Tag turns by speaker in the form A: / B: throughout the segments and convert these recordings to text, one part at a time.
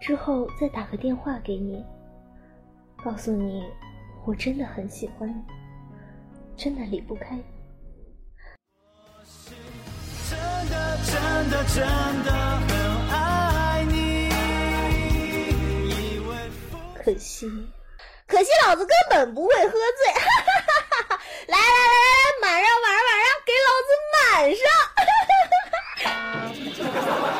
A: 之后再打个电话给你，告诉你我真的很喜欢你，真的离不开你。
B: 真的真的真的很爱你，
A: 可惜，可惜老子根本不会喝醉，来来来来来，满上满上满上，给老子满上！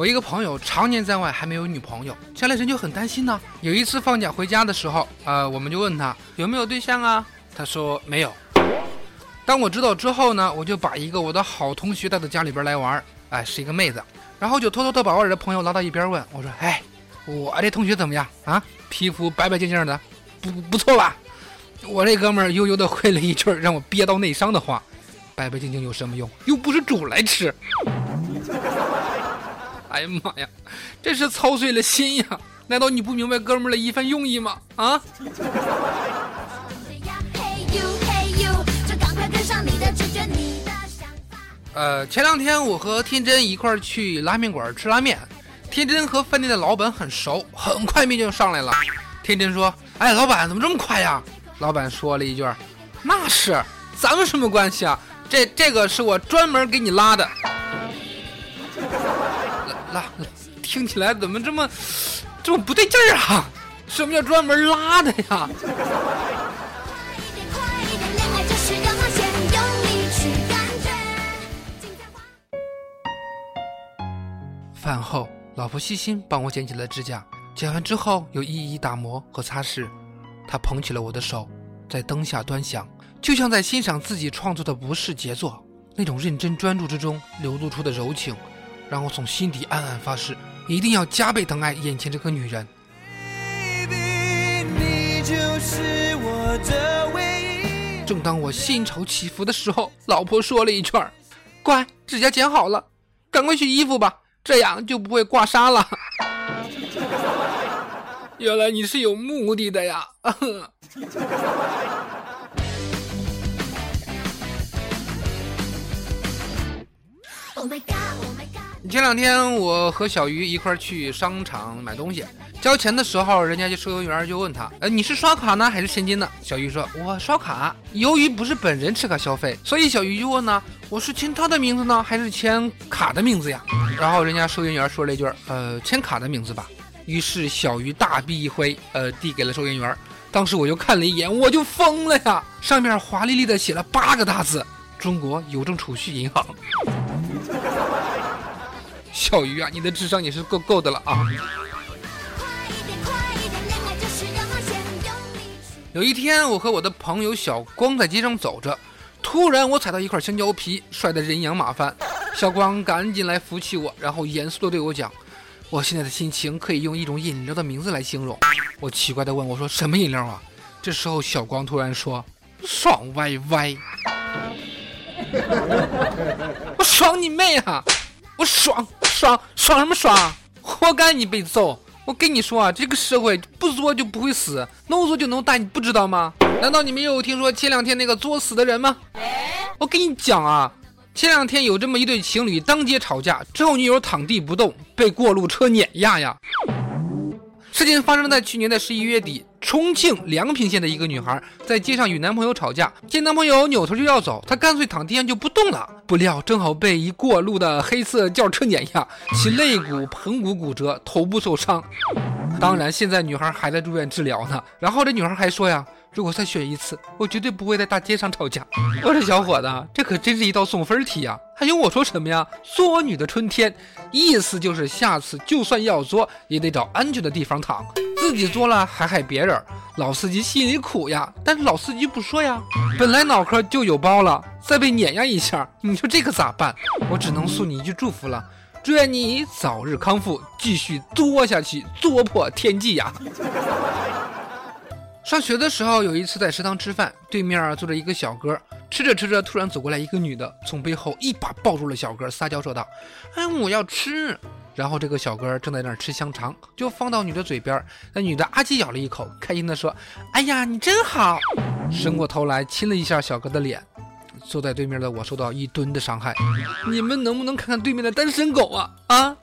C: 我一个朋友常年在外还没有女朋友，家里人就很担心呢。有一次放假回家的时候，呃，我们就问他有没有对象啊？他说没有。当我知道之后呢，我就把一个我的好同学带到家里边来玩，哎，是一个妹子，然后就偷偷的把我的朋友拉到一边问我说：“哎，我这同学怎么样啊？皮肤白白净净的，不不错吧？”我这哥们儿悠悠的回了一句让我憋到内伤的话：“白白净净有什么用？又不是煮来吃。”哎呀妈呀，这是操碎了心呀！难道你不明白哥们儿的一番用意吗？啊！呃，前两天我和天真一块儿去拉面馆吃拉面，天真和饭店的老板很熟，很快面就上来了。天真说：“哎，老板怎么这么快呀？”老板说了一句：“那是，咱们什么关系啊？这这个是我专门给你拉的。拉”，听起来怎么这么这么不对劲儿啊？什么叫专门拉的呀？饭后，老婆细心帮我剪起了指甲，剪完之后又一一打磨和擦拭。她捧起了我的手，在灯下端详，就像在欣赏自己创作的不是杰作。那种认真专注之中流露出的柔情，让我从心底暗暗发誓，一定要加倍疼爱眼前这个女人。
B: Baby，你就是我的唯一。
C: 正当我心潮起伏的时候，老婆说了一句儿：“乖，指甲剪好了，赶快洗衣服吧，这样就不会刮痧了。”原来你是有目的的呀！
D: Oh my god, oh my god。
C: 前两天我和小鱼一块儿去商场买东西，交钱的时候，人家就收银员就问他：“呃，你是刷卡呢还是现金呢？”小鱼说：“我刷卡。”由于不是本人持卡消费，所以小鱼就问呢：“我是签他的名字呢，还是签卡的名字呀？”然后人家收银员说了一句：“呃，签卡的名字吧。”于是小鱼大臂一挥，呃，递给了收银员。当时我就看了一眼，我就疯了呀！上面华丽丽的写了八个大字：“中国邮政储蓄银行。”小鱼啊，你的智商也是够够的了啊！有一天，我和我的朋友小光在街上走着，突然我踩到一块香蕉皮，摔得人仰马翻。小光赶紧来扶起我，然后严肃地对我讲：“我现在的心情可以用一种饮料的名字来形容。”我奇怪地问我说：“什么饮料啊？”这时候，小光突然说：“爽歪歪。”我爽你妹啊！我爽爽爽什么爽？活该你被揍！我跟你说啊，这个社会不作就不会死能作就能大，你不知道吗？难道你没有听说前两天那个作死的人吗？我跟你讲啊，前两天有这么一对情侣当街吵架，之后女友躺地不动，被过路车碾压呀。事情发生在去年的十一月底，重庆梁平县的一个女孩在街上与男朋友吵架，见男朋友扭头就要走，她干脆躺地上就不动了。不料正好被一过路的黑色轿车碾压，其肋骨、盆骨骨折，头部受伤。当然，现在女孩还在住院治疗呢。然后这女孩还说呀。如果再选一次，我绝对不会在大街上吵架。我说小伙子，这可真是一道送分题呀！还用我说什么呀？作女的春天，意思就是下次就算要作，也得找安全的地方躺。自己作了还害别人，老司机心里苦呀。但是老司机不说呀，本来脑壳就有包了，再被碾压一下，你说这可咋办？我只能送你一句祝福了，祝愿你早日康复，继续作下去，作破天际呀！上学的时候，有一次在食堂吃饭，对面坐着一个小哥，吃着吃着，突然走过来一个女的，从背后一把抱住了小哥，撒娇说道：“哎，我要吃。”然后这个小哥正在那儿吃香肠，就放到女的嘴边，那女的啊叽咬了一口，开心的说：“哎呀，你真好！”伸过头来亲了一下小哥的脸。坐在对面的我受到一吨的伤害，你们能不能看看对面的单身狗啊？啊！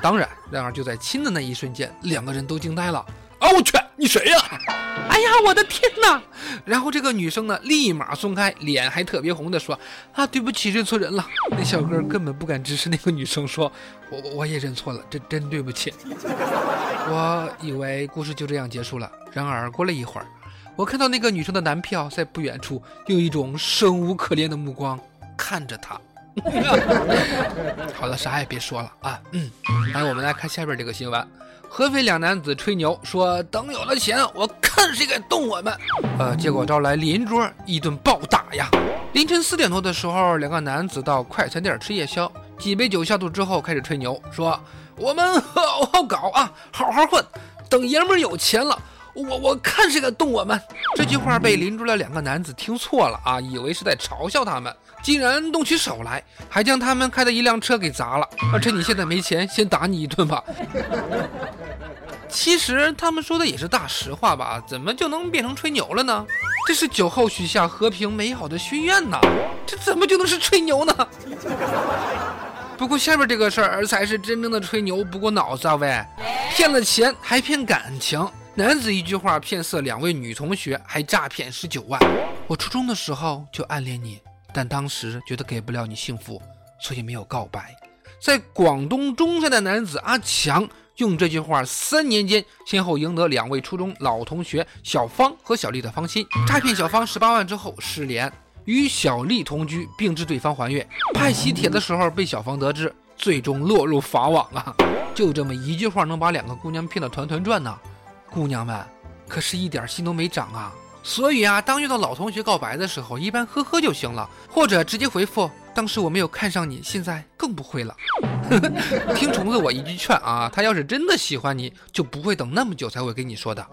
C: 当然，然而就在亲的那一瞬间，两个人都惊呆了。啊！我去，你谁呀？哎呀，我的天哪！然后这个女生呢，立马松开，脸还特别红的说：“啊，对不起，认错人了。”那小哥根本不敢直视那个女生，说：“我我我也认错了，真真对不起。”我以为故事就这样结束了，然而过了一会儿，我看到那个女生的男票在不远处用一种生无可恋的目光看着她。好了，啥也别说了啊。嗯，来，我们来看下边这个新闻。合肥两男子吹牛说，等有了钱，我看谁敢动我们。呃，结果招来邻桌一顿暴打呀。凌晨四点多的时候，两个男子到快餐店吃夜宵，几杯酒下肚之后，开始吹牛，说我们好好搞啊，好好混，等爷们儿有钱了。我我看谁敢动我们！这句话被邻桌的两个男子听错了啊，以为是在嘲笑他们，竟然动起手来，还将他们开的一辆车给砸了。而趁你现在没钱，先打你一顿吧。其实他们说的也是大实话吧？怎么就能变成吹牛了呢？这是酒后许下和平美好的心愿呐，这怎么就能是吹牛呢？不过下面这个事儿才是真正的吹牛不过脑子啊喂，骗了钱还骗感情。男子一句话骗色两位女同学，还诈骗十九万。我初中的时候就暗恋你，但当时觉得给不了你幸福，所以没有告白。在广东中山的男子阿强用这句话，三年间先后赢得两位初中老同学小芳和小丽的芳心，诈骗小芳十八万之后失联，与小丽同居，并致对方还愿。派喜帖的时候被小芳得知，最终落入法网啊！就这么一句话，能把两个姑娘骗得团团转呢？姑娘们，可是一点心都没长啊！所以啊，当遇到老同学告白的时候，一般呵呵就行了，或者直接回复：“当时我没有看上你，现在更不会了。”听虫子我一句劝啊，他要是真的喜欢你，就不会等那么久才会跟你说的。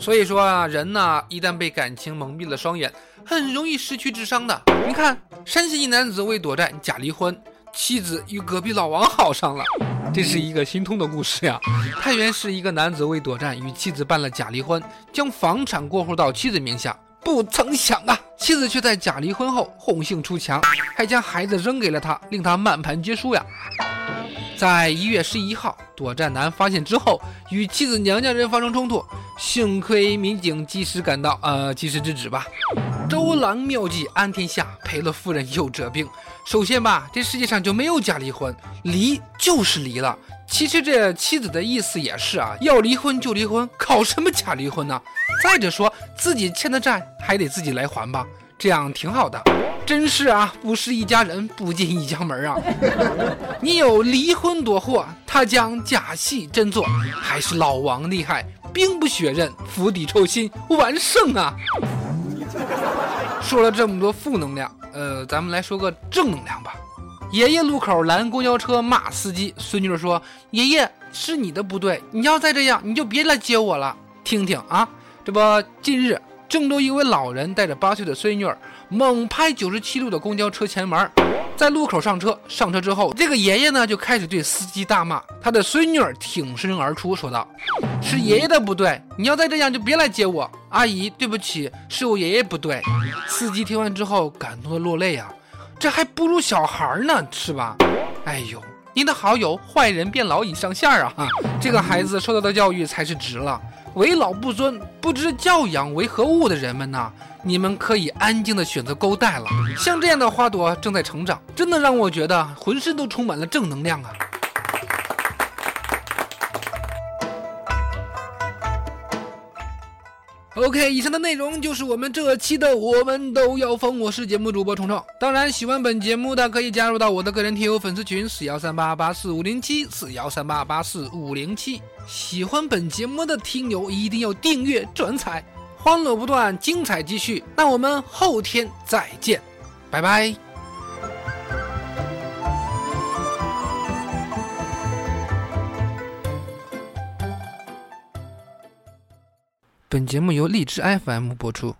C: 所以说啊，人呢，一旦被感情蒙蔽了双眼，很容易失去智商的。你看，山西一男子为躲债假离婚。妻子与隔壁老王好上了，这是一个心痛的故事呀。太原市一个男子为躲债与妻子办了假离婚，将房产过户到妻子名下，不曾想啊，妻子却在假离婚后红杏出墙，还将孩子扔给了他，令他满盘皆输呀。在一月十一号，躲债男发现之后，与妻子娘家人发生冲突，幸亏民警及时赶到，呃，及时制止吧。周郎妙计安天下，赔了夫人又折兵。首先吧，这世界上就没有假离婚，离就是离了。其实这妻子的意思也是啊，要离婚就离婚，搞什么假离婚呢？再者说自己欠的债还得自己来还吧，这样挺好的。真是啊，不是一家人不进一家门啊。你有离婚躲祸，他将假戏真做，还是老王厉害，兵不血刃，釜底抽薪，完胜啊！说了这么多负能量，呃，咱们来说个正能量吧。爷爷路口拦公交车骂司机，孙女说：“爷爷是你的不对，你要再这样，你就别来接我了。”听听啊，这不，近日郑州一位老人带着八岁的孙女儿猛拍九十七路的公交车前门，在路口上车。上车之后，这个爷爷呢就开始对司机大骂，他的孙女儿挺身而出，说道：“是爷爷的不对，你要再这样就别来接我。”阿姨，对不起，是我爷爷不对。司机听完之后感动的落泪啊，这还不如小孩呢，是吧？哎呦，您的好友坏人变老已上线儿啊！这个孩子受到的教育才是值了。为老不尊、不知教养为何物的人们呐，你们可以安静的选择勾带了。像这样的花朵正在成长，真的让我觉得浑身都充满了正能量啊！OK，以上的内容就是我们这期的《我们都要疯》，我是节目主播虫虫。当然，喜欢本节目的可以加入到我的个人听友粉丝群四幺三八八四五零七四幺三八八四五零七。喜欢本节目的听友一定要订阅转采，欢乐不断，精彩继续。那我们后天再见，拜拜。本节目由荔枝 FM 播出。